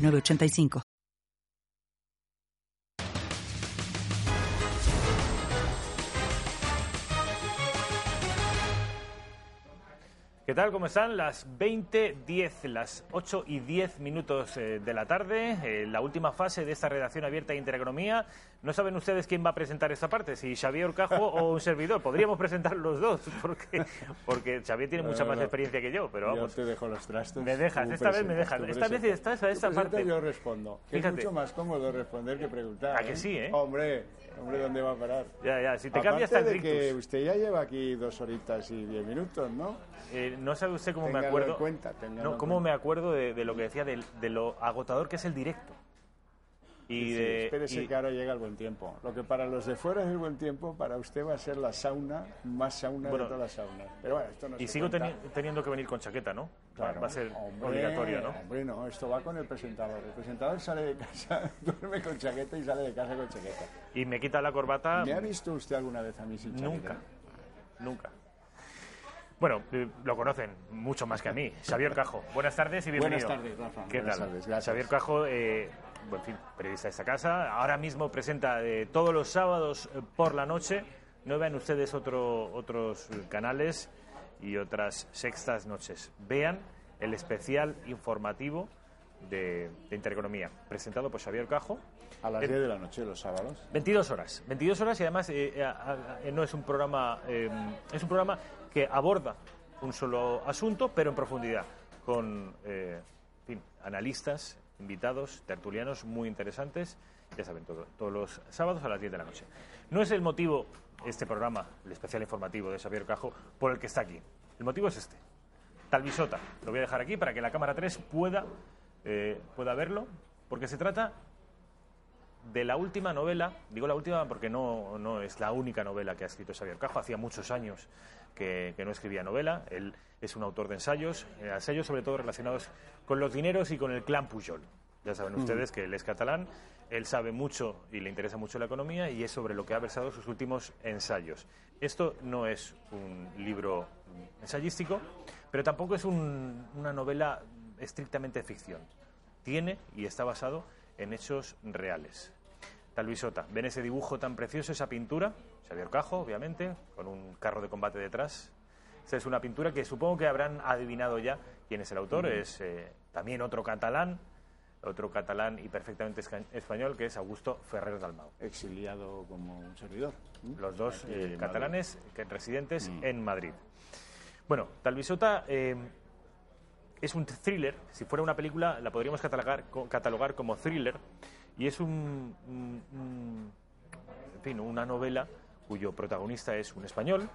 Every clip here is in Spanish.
985. ¿Qué tal? ¿Cómo están? Las 20.10, las 8 y 10 minutos eh, de la tarde, eh, la última fase de esta redacción abierta de Intereconomía. No saben ustedes quién va a presentar esta parte, si Xavier Orcajo o un servidor. Podríamos presentar los dos, porque, porque Xavier tiene mucha más experiencia que yo, pero vamos. Yo te dejo los trastos. Me dejas, esta vez me dejas. Esta vez estás a esta parte. yo respondo. Es mucho más cómodo responder que preguntar. ¿A que ¿eh? sí, eh? Hombre, hombre, ¿dónde va a parar? Ya, ya, si te Aparte cambias tan de que usted ya lleva aquí dos horitas y diez minutos, ¿no? Eh, no sabe usted cómo Téngalo me acuerdo. En cuenta, no, cómo me acuerdo de, de, lo que decía, de, de, lo agotador que es el directo. Y sí, de, espérese y... que ahora llega el buen tiempo. Lo que para los de fuera es el buen tiempo, para usted va a ser la sauna, más sauna Bueno, de todas las saunas. Pero bueno, esto no Y sigo teni- teniendo que venir con chaqueta, ¿no? Claro. Va a ser Hombre, obligatorio, ¿no? Hombre, no, esto va con el presentador. El presentador sale de casa, duerme con chaqueta y sale de casa con chaqueta. Y me quita la corbata. ¿Me ha visto usted alguna vez a mí sin chaqueta? Nunca. Nunca. Bueno, eh, lo conocen mucho más que a mí. Xavier Cajo, buenas tardes y bienvenido. Buenas tardes, Rafa. ¿Qué Buenas tal? tardes. Xavier Cajo, eh, bueno, en fin, periodista de esta casa. Ahora mismo presenta eh, todos los sábados eh, por la noche. No vean ustedes otro, otros canales y otras sextas noches. Vean el especial informativo de, de Intereconomía, presentado por Xavier Cajo. A las Eh, 10 de la noche, los sábados. 22 horas. 22 horas y además eh, a- a- no es un programa eh, es un programa que aborda un solo asunto, pero en profundidad, con en fin, analistas, invitados, tertulianos muy interesantes, ya saben, todo- todos los sábados a las 10 de la noche. No es el motivo, este programa, el especial informativo de Xavier Cajo, por el que está aquí. El motivo es este. Talvisota. Lo voy a dejar aquí para que la cámara 3 pueda, eh, pueda verlo, porque se trata de la última novela, digo la última porque no, no es la única novela que ha escrito Xavier Cajo, hacía muchos años que, que no escribía novela, él es un autor de ensayos, eh, ensayos sobre todo relacionados con los dineros y con el clan Pujol. Ya saben ustedes que él es catalán, él sabe mucho y le interesa mucho la economía y es sobre lo que ha versado sus últimos ensayos. Esto no es un libro ensayístico, pero tampoco es un- una novela estrictamente ficción. Tiene y está basado en hechos reales. Talvisota, ¿ven ese dibujo tan precioso, esa pintura? Xavier Cajo, obviamente, con un carro de combate detrás. Esta es una pintura que supongo que habrán adivinado ya quién es el autor. Es eh, también otro catalán, otro catalán y perfectamente español, que es Augusto Ferrer Dalmau. Exiliado como un servidor. Los dos eh, catalanes que residentes Mm. en Madrid. Bueno, Talvisota eh, es un thriller. Si fuera una película, la podríamos catalogar, co- catalogar como thriller. Y es un, una novela cuyo protagonista es un español,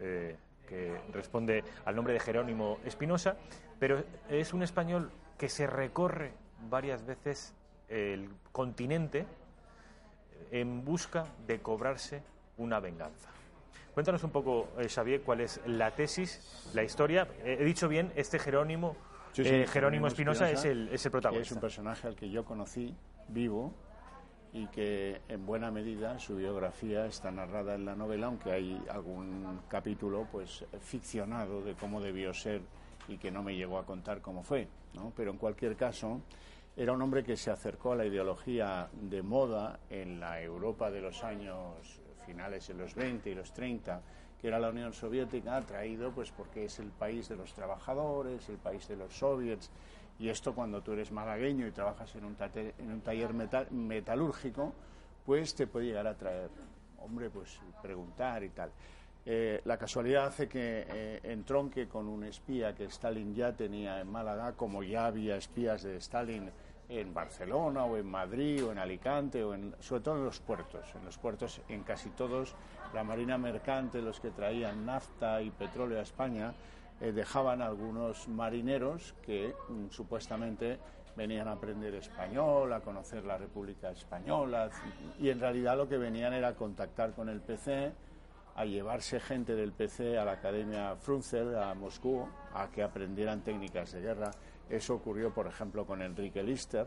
eh, que responde al nombre de Jerónimo Espinosa, pero es un español que se recorre varias veces el continente en busca de cobrarse una venganza. Cuéntanos un poco, eh, Xavier, cuál es la tesis, la historia. Eh, he dicho bien, este Jerónimo, Sí, sí, eh, Jerónimo Espinosa es el, es el protagonista. Es un personaje al que yo conocí vivo y que en buena medida su biografía está narrada en la novela, aunque hay algún capítulo pues ficcionado de cómo debió ser y que no me llegó a contar cómo fue, ¿no? Pero en cualquier caso era un hombre que se acercó a la ideología de moda en la Europa de los años finales de los 20 y los 30, que era la Unión Soviética, atraído pues porque es el país de los trabajadores, el país de los soviets, y esto cuando tú eres malagueño y trabajas en un, tate- en un taller metal- metalúrgico, pues te puede llegar a traer, hombre, pues preguntar y tal. Eh, la casualidad hace que eh, entronque con un espía que Stalin ya tenía en Málaga, como ya había espías de Stalin en Barcelona o en Madrid o en Alicante o en, sobre todo en los puertos. En los puertos, en casi todos, la marina mercante, los que traían nafta y petróleo a España, eh, dejaban algunos marineros que mm, supuestamente venían a aprender español, a conocer la República Española, y en realidad lo que venían era contactar con el PC, a llevarse gente del PC a la Academia Frunzel, a Moscú, a que aprendieran técnicas de guerra. Eso ocurrió, por ejemplo, con Enrique Lister.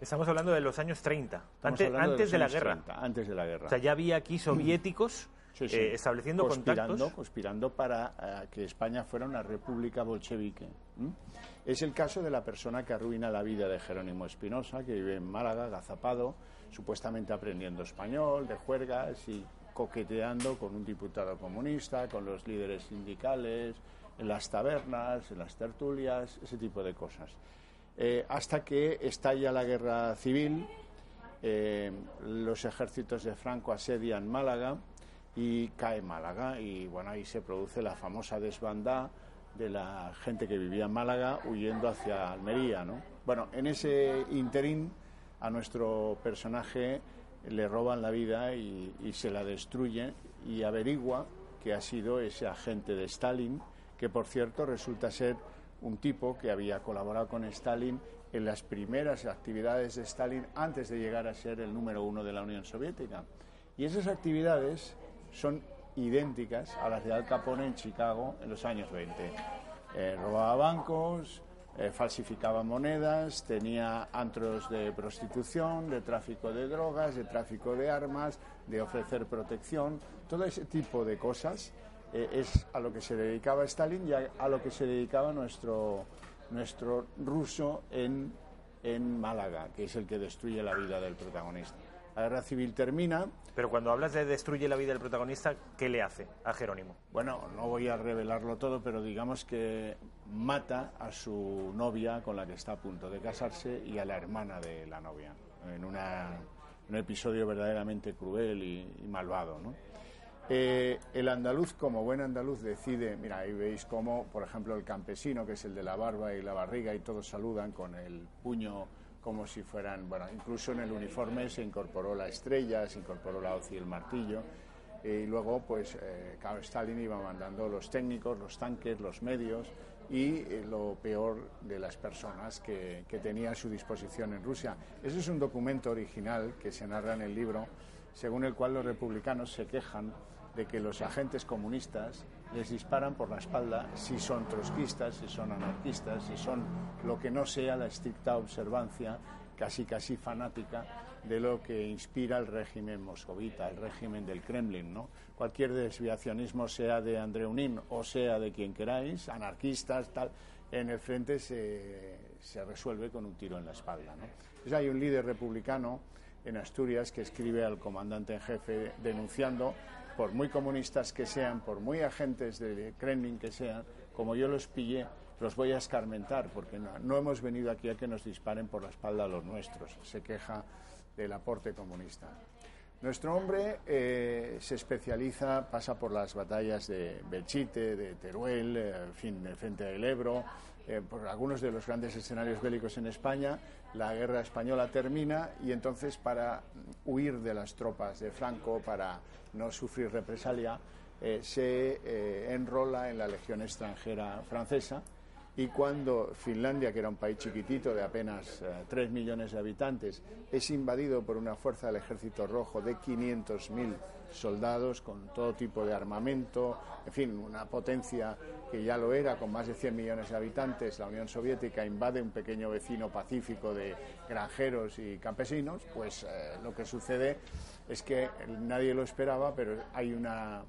Estamos hablando de los años 30, antes, antes de, la guerra. antes de la guerra. O sea, ya había aquí soviéticos eh, estableciendo conspirando, contactos. Conspirando para eh, que España fuera una república bolchevique. Es el caso de la persona que arruina la vida de Jerónimo Espinosa, que vive en Málaga, gazapado, supuestamente aprendiendo español, de juergas y coqueteando con un diputado comunista, con los líderes sindicales, en las tabernas, en las tertulias, ese tipo de cosas. Eh, hasta que estalla la guerra civil, los ejércitos de Franco asedian Málaga, y cae Málaga y bueno, ahí se produce la famosa desbandada de la gente que vivía en Málaga huyendo hacia Almería, ¿no? Bueno, en ese interín a nuestro personaje le roban la vida y se la destruye y averigua que ha sido ese agente de Stalin, que por cierto resulta ser un tipo que había colaborado con Stalin en las primeras actividades de Stalin antes de llegar a ser el número uno de la Unión Soviética. Y esas actividades son idénticas a las de Al Capone en Chicago en los años 20. Eh, robaba bancos, eh, falsificaba monedas, tenía antros de prostitución, de tráfico de drogas, de tráfico de armas, de ofrecer protección, todo ese tipo de cosas eh, es a lo que se dedicaba Stalin y a, lo que se dedicaba nuestro, nuestro ruso en, en Málaga, que es el que destruye la vida del protagonista. La guerra civil termina. Pero cuando hablas de destruye la vida del protagonista, ¿qué le hace a Jerónimo? Bueno, no voy a revelarlo todo, pero digamos que mata a su novia con la que está a punto de casarse y a la hermana de la novia, en un episodio verdaderamente cruel y, malvado. ¿no? Eh, el andaluz, como buen andaluz, decide, mira, ahí veis cómo, por ejemplo, el campesino, que es el de la barba y la barriga, y todos saludan con el puño como si fueran, bueno, incluso en el uniforme se incorporó la estrella, se incorporó la hoz y el martillo, y luego, pues, eh, Stalin iba mandando los técnicos, los tanques, los medios y eh, lo peor de las personas que, que tenía a su disposición en Rusia. Ese es un documento original que se narra en el libro, según el cual los republicanos se quejan de que los agentes comunistas les disparan por la espalda si son trotskistas, si son anarquistas, si son lo que no sea la estricta observancia casi casi fanática de lo que inspira el régimen moscovita, el régimen del Kremlin, ¿no? Cualquier desviacionismo sea de Andreunin o sea de quien queráis, anarquistas, tal, en el frente se, se resuelve con un tiro en la espalda, ¿no? hay un líder republicano en Asturias que escribe al comandante en jefe denunciando por muy comunistas que sean, por muy agentes de Kremlin que sean, como yo los pillé, los voy a escarmentar, porque no, hemos venido aquí a que nos disparen por la espalda a los nuestros. Se queja del aporte comunista. Nuestro hombre eh, se especializa, pasa por las batallas de Belchite, de Teruel, eh, en fin, del frente del Ebro, eh, por algunos de los grandes escenarios bélicos en España. La guerra española termina y entonces para huir de las tropas de Franco, para no sufrir represalia, eh, se eh, enrola en la Legión extranjera francesa y cuando Finlandia, que era un país chiquitito de apenas 3 eh, millones de habitantes, es invadido por una fuerza del Ejército Rojo de 500.000 soldados con todo tipo de armamento, en fin, una potencia que ya lo era, con más de 100 millones de habitantes, la Unión Soviética invade un pequeño vecino pacífico de granjeros y campesinos, pues lo que sucede es que nadie lo esperaba, pero hay una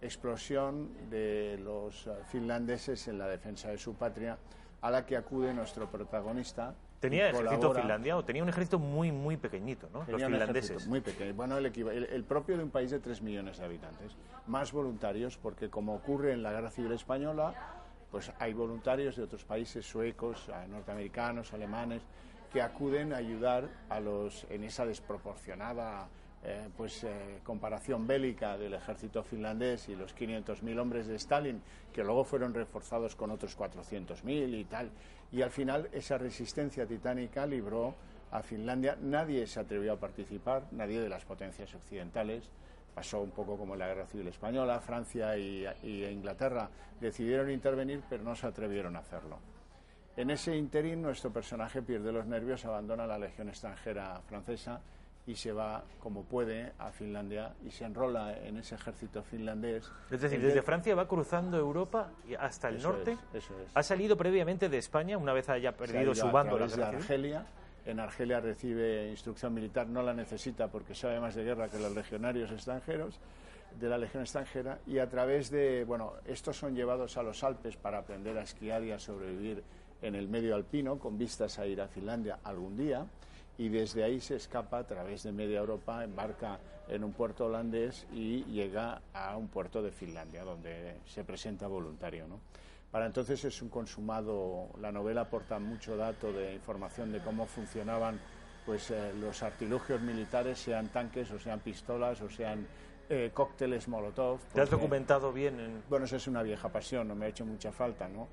explosión de los finlandeses en la defensa de su patria a la que acude nuestro protagonista. ¿Tenía ejército Finlandia o tenía un ejército muy, muy pequeñito, ¿no? los finlandeses. Muy pequeño. Bueno, el, el, propio de un país de 3 millones de habitantes. Más voluntarios, porque como ocurre en la Guerra Civil Española, pues hay voluntarios de otros países, suecos, norteamericanos, alemanes, que acuden a ayudar a los en esa desproporcionada eh, pues eh, comparación bélica del ejército finlandés y los 500.000 hombres de Stalin, que luego fueron reforzados con otros 400.000 y tal. Y al final esa resistencia titánica libró a Finlandia. Nadie se atrevió a participar, nadie de las potencias occidentales. Pasó un poco como en la Guerra Civil Española. Francia y, y Inglaterra decidieron intervenir, pero no se atrevieron a hacerlo. En ese interín, nuestro personaje pierde los nervios, abandona la Legión extranjera francesa y se va como puede a Finlandia y se enrola en ese ejército finlandés. Es decir, desde Francia va cruzando Europa hasta el norte. eso es. Ha salido previamente de España una vez haya perdido su bando. A de Argelia. En Argelia recibe instrucción militar, no la necesita porque sabe más de guerra que los legionarios extranjeros de la Legión extranjera y a través de, bueno, estos son llevados a los Alpes para aprender a esquiar y a sobrevivir en el medio alpino con vistas a ir a Finlandia algún día y desde ahí se escapa a través de media Europa, embarca en un puerto holandés y llega a un puerto de Finlandia, donde se presenta voluntario. ¿no? Para entonces es un consumado, la novela aporta mucho dato de información de cómo funcionaban pues, eh, los artilugios militares, sean tanques o sean pistolas o sean eh, cócteles Molotov. ¿Te has documentado bien? En... Bueno, eso es una vieja pasión, no me ha hecho mucha falta, ¿no?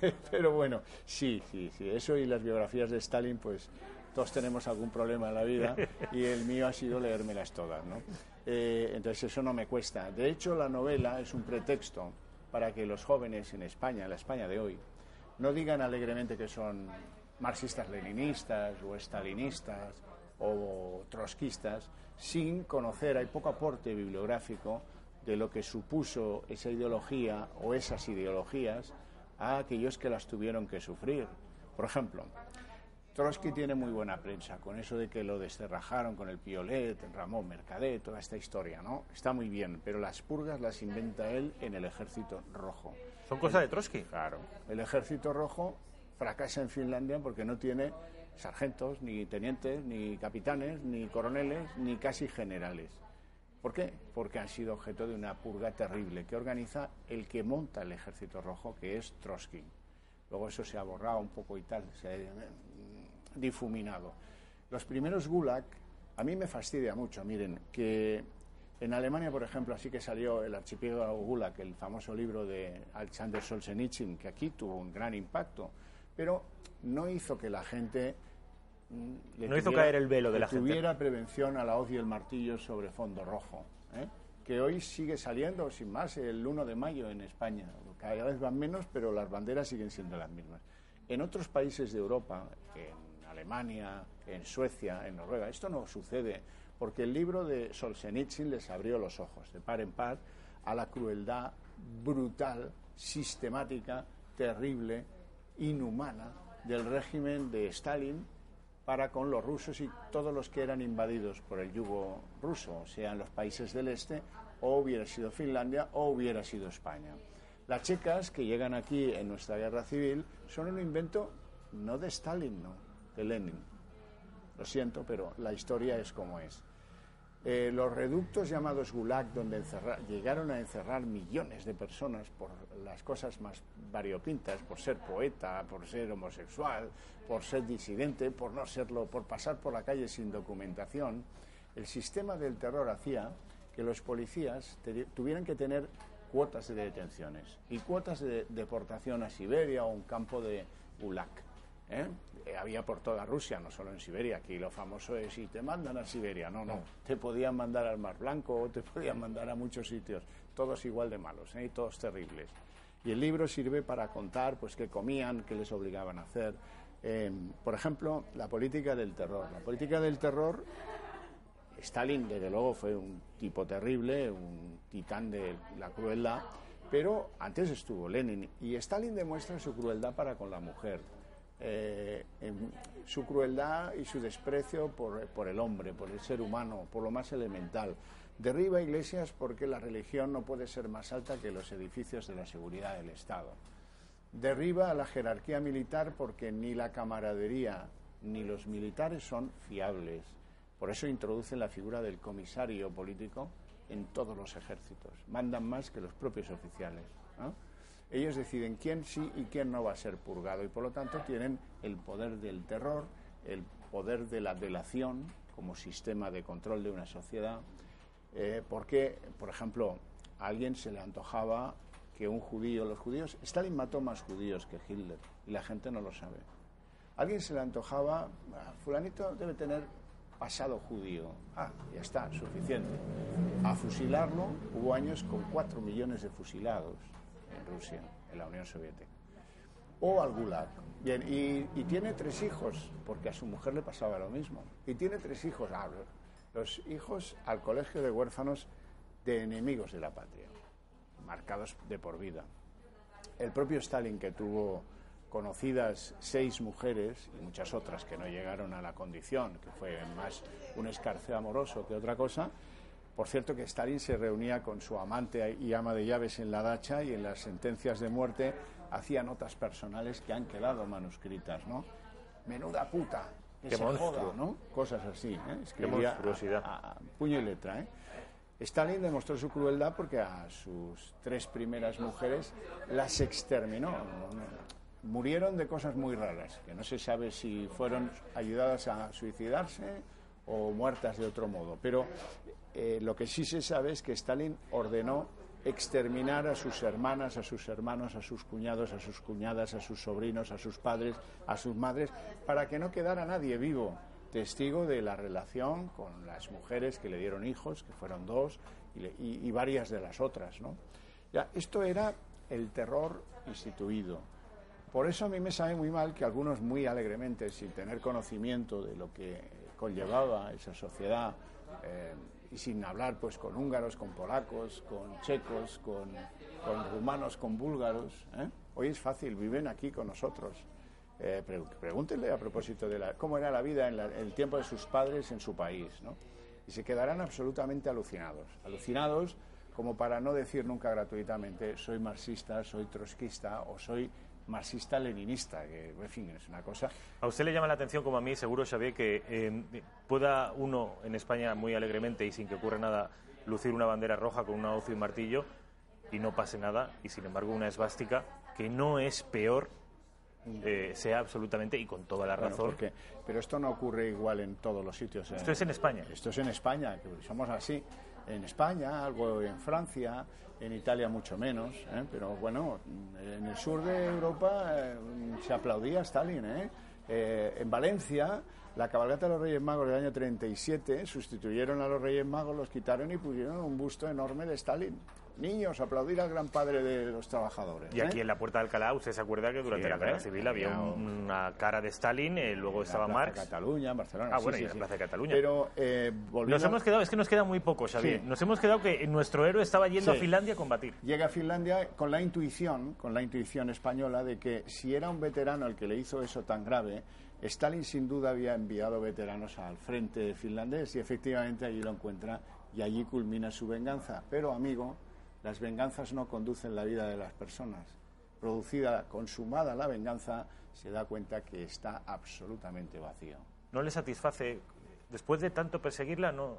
Pero bueno, sí, sí, sí. Eso y las biografías de Stalin, pues todos tenemos algún problema en la vida y el mío ha sido leérmelas todas, ¿no? Eh, entonces eso no me cuesta. De hecho, la novela es un pretexto para que los jóvenes en España, en la España de hoy, no digan alegremente que son marxistas-leninistas o estalinistas o trotskistas sin conocer, hay poco aporte bibliográfico de lo que supuso esa ideología o esas ideologías a aquellos que las tuvieron que sufrir. Por ejemplo, Trotsky tiene muy buena prensa con eso de que lo desterrajaron con el Piolet, Ramón Mercadet, toda esta historia, ¿no? Está muy bien, pero las purgas las inventa él en el Ejército Rojo. ¿Son cosas de Trotsky? Claro. El Ejército Rojo fracasa en Finlandia porque no tiene sargentos, ni tenientes, ni capitanes, ni coroneles, ni casi generales. ¿Por qué? Porque han sido objeto de una purga terrible que organiza el que monta el Ejército Rojo, que es Trotsky. Luego eso se ha borrado un poco y tal, se ha difuminado. Los primeros Gulag, a mí me fastidia mucho, miren, que en Alemania, por ejemplo, así que salió el archipiélago Gulag, el famoso libro de Alexander Solzhenitsyn, que aquí tuvo un gran impacto, pero no hizo que la gente mm, no hizo caer el velo de la gente. Tuviera prevención a la hoz y el martillo sobre fondo rojo. ¿eh? Que hoy sigue saliendo, sin más, el 1 de mayo en España. Cada vez van menos, pero las banderas siguen siendo las mismas. En otros países de Europa, en Alemania, en Suecia, en Noruega, esto no sucede porque el libro de Solzhenitsyn les abrió los ojos de par en par a la crueldad brutal, sistemática, terrible, inhumana del régimen de Stalin para con los rusos y todos los que eran invadidos por el yugo ruso, sean los países del este, o hubiera sido Finlandia o hubiera sido España. Las checas que llegan aquí en nuestra guerra civil son un invento no de Stalin, no, de Lenin. Lo siento, pero la historia es como es. Eh, los reductos llamados Gulag, donde llegaron a encerrar millones de personas por las cosas más variopintas, por ser poeta, por ser homosexual, por ser disidente, por no serlo, por pasar por la calle sin documentación, el sistema del terror hacía que los policías tuvieran que tener cuotas de detenciones y cuotas de deportación a Siberia o un campo de Gulag. ¿eh? Eh, había por toda Rusia, no solo en Siberia. Aquí lo famoso es si te mandan a Siberia. No, no. Te podían mandar al Mar Blanco o te podían mandar a muchos sitios. Todos igual de malos ¿eh? y todos terribles. Y el libro sirve para contar pues qué comían, qué les obligaban a hacer. Em, por ejemplo, la política del terror. La política del terror, Stalin desde luego fue un tipo terrible, un titán de la crueldad, pero antes estuvo Lenin y Stalin demuestra su crueldad para con la mujer eh, su crueldad y su desprecio por, por, el hombre, por el ser humano, por lo más elemental. Derriba iglesias porque la religión no puede ser más alta que los edificios de la seguridad del Estado. Derriba a la jerarquía militar porque ni la camaradería ni los militares son fiables. Por eso introducen la figura del comisario político en todos los ejércitos. Mandan más que los propios oficiales. ellos deciden quién sí y quién no va a ser purgado y por lo tanto tienen el poder del terror, el poder de la delación como sistema de control de una sociedad, eh, porque, por ejemplo, a alguien se le antojaba que un judío, los judíos, Stalin mató más judíos que Hitler y la gente no lo sabe. Alguien se le antojaba, ah, fulanito debe tener pasado judío. Ah, ya está, suficiente. A fusilarlo hubo años con cuatro millones de fusilados en Rusia, en la Unión Soviética. o al Gulag. Bien, y, y tiene tres hijos, porque a su mujer le pasaba lo mismo. Y tiene tres hijos, ah, los hijos al colegio de huérfanos de enemigos de la patria, marcados de por vida. El propio Stalin, que tuvo conocidas seis mujeres y muchas otras que no llegaron a la condición, que fue más un escarceo amoroso que otra cosa. Por cierto que Stalin se reunía con su amante y ama de llaves en la dacha y en las sentencias de muerte hacía notas personales que han quedado manuscritas, ¿no? Menuda puta, que Qué se monstruo. joda, ¿no? Cosas así, ¿eh? Qué Escribía monstruosidad. a- a- a puño y letra, ¿eh? Stalin demostró su crueldad porque a sus tres primeras mujeres las exterminó. Murieron de cosas muy raras, que no se sabe si fueron ayudadas a suicidarse o muertas de otro modo. Pero eh, lo que sí se sabe es que Stalin ordenó exterminar a sus hermanas, a sus hermanos, a sus cuñados, a sus cuñadas, a sus sobrinos, a sus padres, a sus madres, para que no quedara nadie vivo testigo de la relación con las mujeres que le dieron hijos, que fueron dos, y, varias de las otras. ¿no? Esto era el terror instituido. Por eso a mí me sabe muy mal que algunos muy alegremente, sin tener conocimiento de lo que conllevaba esa sociedad, eh, y sin hablar pues con húngaros, con polacos, con checos, con, rumanos, con búlgaros, ¿eh? hoy es fácil, viven aquí con nosotros. Eh, pre- pregúntenle a propósito de la, cómo era la vida en, la- en el tiempo de sus padres en su país, ¿no? Y se quedarán absolutamente alucinados, alucinados como para no decir nunca gratuitamente soy marxista, soy trotskista o soy marxista-leninista, que en fin es una cosa. A usted le llama la atención, como a mí, seguro, Xavier, que eh, pueda uno en España muy alegremente y sin que ocurra nada lucir una bandera roja con una hoz y un martillo y no pase nada, y sin embargo una esvástica que no es peor, eh, sea absolutamente y con toda la Bueno, razón. porque- pero esto no ocurre igual en todos los sitios. Esto es en España. Esto es en España, que somos así. En España, algo en Francia, en Italia mucho menos. ¿eh? Pero bueno, en el sur de Europa eh, se aplaudía a Stalin. ¿eh? Eh, en Valencia, la cabalgata de los Reyes Magos del año 37 sustituyeron a los Reyes Magos, los quitaron y pusieron un busto enorme de Stalin. Niños, aplaudir al gran padre de los trabajadores. Y aquí ¿eh? en la Puerta de Alcalá, usted se acuerda que durante Sí, la Guerra Civil había había un- una cara de Stalin, eh, luego estaba Plaza Marx. Cataluña, Barcelona. Ah, sí, bueno, sí, y en la. Plaza de Cataluña. Pero eh, volviendo- Nos hemos quedado, es que nos queda muy poco, Xavier. Nos hemos quedado que nuestro héroe estaba yendo a Finlandia a combatir. llega a Finlandia con la intuición, con la intuición española de que si era un veterano el que le hizo eso tan grave, Stalin sin duda había enviado veteranos al frente finlandés y efectivamente allí lo encuentra y allí culmina su venganza. Pero amigo, las venganzas no conducen la vida de las personas. Producida, consumada la venganza, se da cuenta que está absolutamente vacío. no le satisface. Después de tanto perseguirla, no.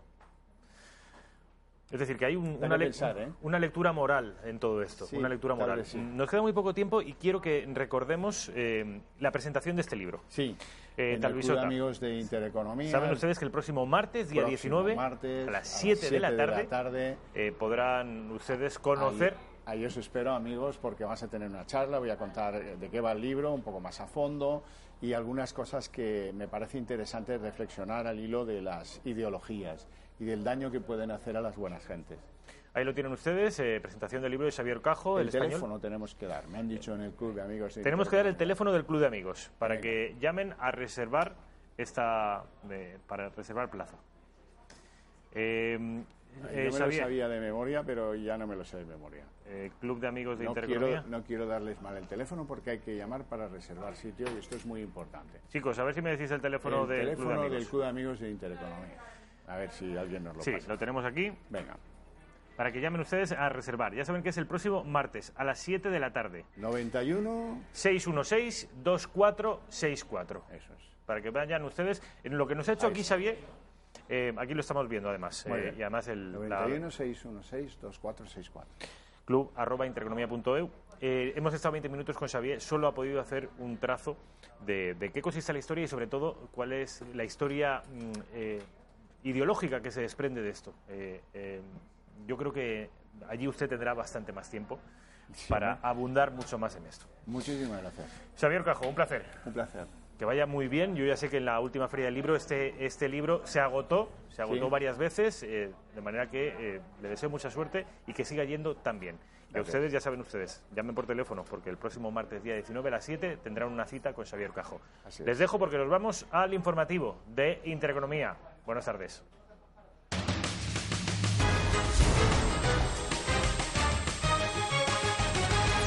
Es decir, que hay un- una, pensar, ¿eh? una lectura moral en todo esto. Sí, una lectura tal moral. vez sí. Nos queda muy poco tiempo y quiero que recordemos eh, la presentación de este libro. Sí, Eh, en el Club Talvisota. de amigos de Intereconomía. Saben ustedes que el próximo martes, día próximo 19, martes, a las 7 de la tarde, tarde, podrán ustedes conocer. Ahí, ahí os espero, amigos, porque vas a tener una charla. Voy a contar de qué va el libro, un poco más a fondo y algunas cosas que me parece interesante reflexionar al hilo de las ideologías y del daño que pueden hacer a las buenas gentes. Ahí lo tienen ustedes, eh, presentación del libro de Xavier Cajo, el, el español. teléfono tenemos que dar, me han dicho en el club de amigos. Tenemos que dar el teléfono del Club de Amigos para que llamen a reservar esta eh, para reservar plaza. Eh, Yo eh, me lo Xavier, sabía de memoria, pero ya no me lo sé de memoria. eh, Club de Amigos de No Intereconomía. quiero, no quiero darles mal el teléfono porque hay que llamar para reservar sitio y esto es muy importante. Chicos, a ver si me decís el teléfono el del teléfono Club de del Amigos. Club de Amigos de Intereconomía. A ver si alguien nos lo Sí, pasa. lo tenemos aquí Venga, para que llamen ustedes a reservar. Ya saben que es el próximo martes a las 7 de la tarde. 91, 616-2464. eso es. Para que vayan ustedes. En lo que nos ha hecho Ahí aquí está. Xavier, eh, aquí lo estamos viendo además. Eh, y además el, la- 91 616 2464. club arroba intereconomía.eu. Eh, hemos estado 20 minutos con Xavier, solo ha podido hacer un trazo de, de qué consiste la historia y sobre todo cuál es la historia mm, eh, ideológica que se desprende de esto. Eh, eh, yo creo que allí usted tendrá bastante más tiempo para abundar mucho más en esto. Muchísimas gracias. Xavier Cajo, un placer. Un placer. que vaya muy bien. Yo ya sé que en la última feria del libro este, este libro se agotó, se agotó varias veces, eh, de manera que le deseo mucha suerte y que siga yendo tan bien. Y ustedes, ya saben ustedes, llamen por teléfono, porque el próximo martes, día 19 a las 7, tendrán una cita con Xavier Cajo. Les dejo porque nos vamos al informativo de Intereconomía. Buenas tardes.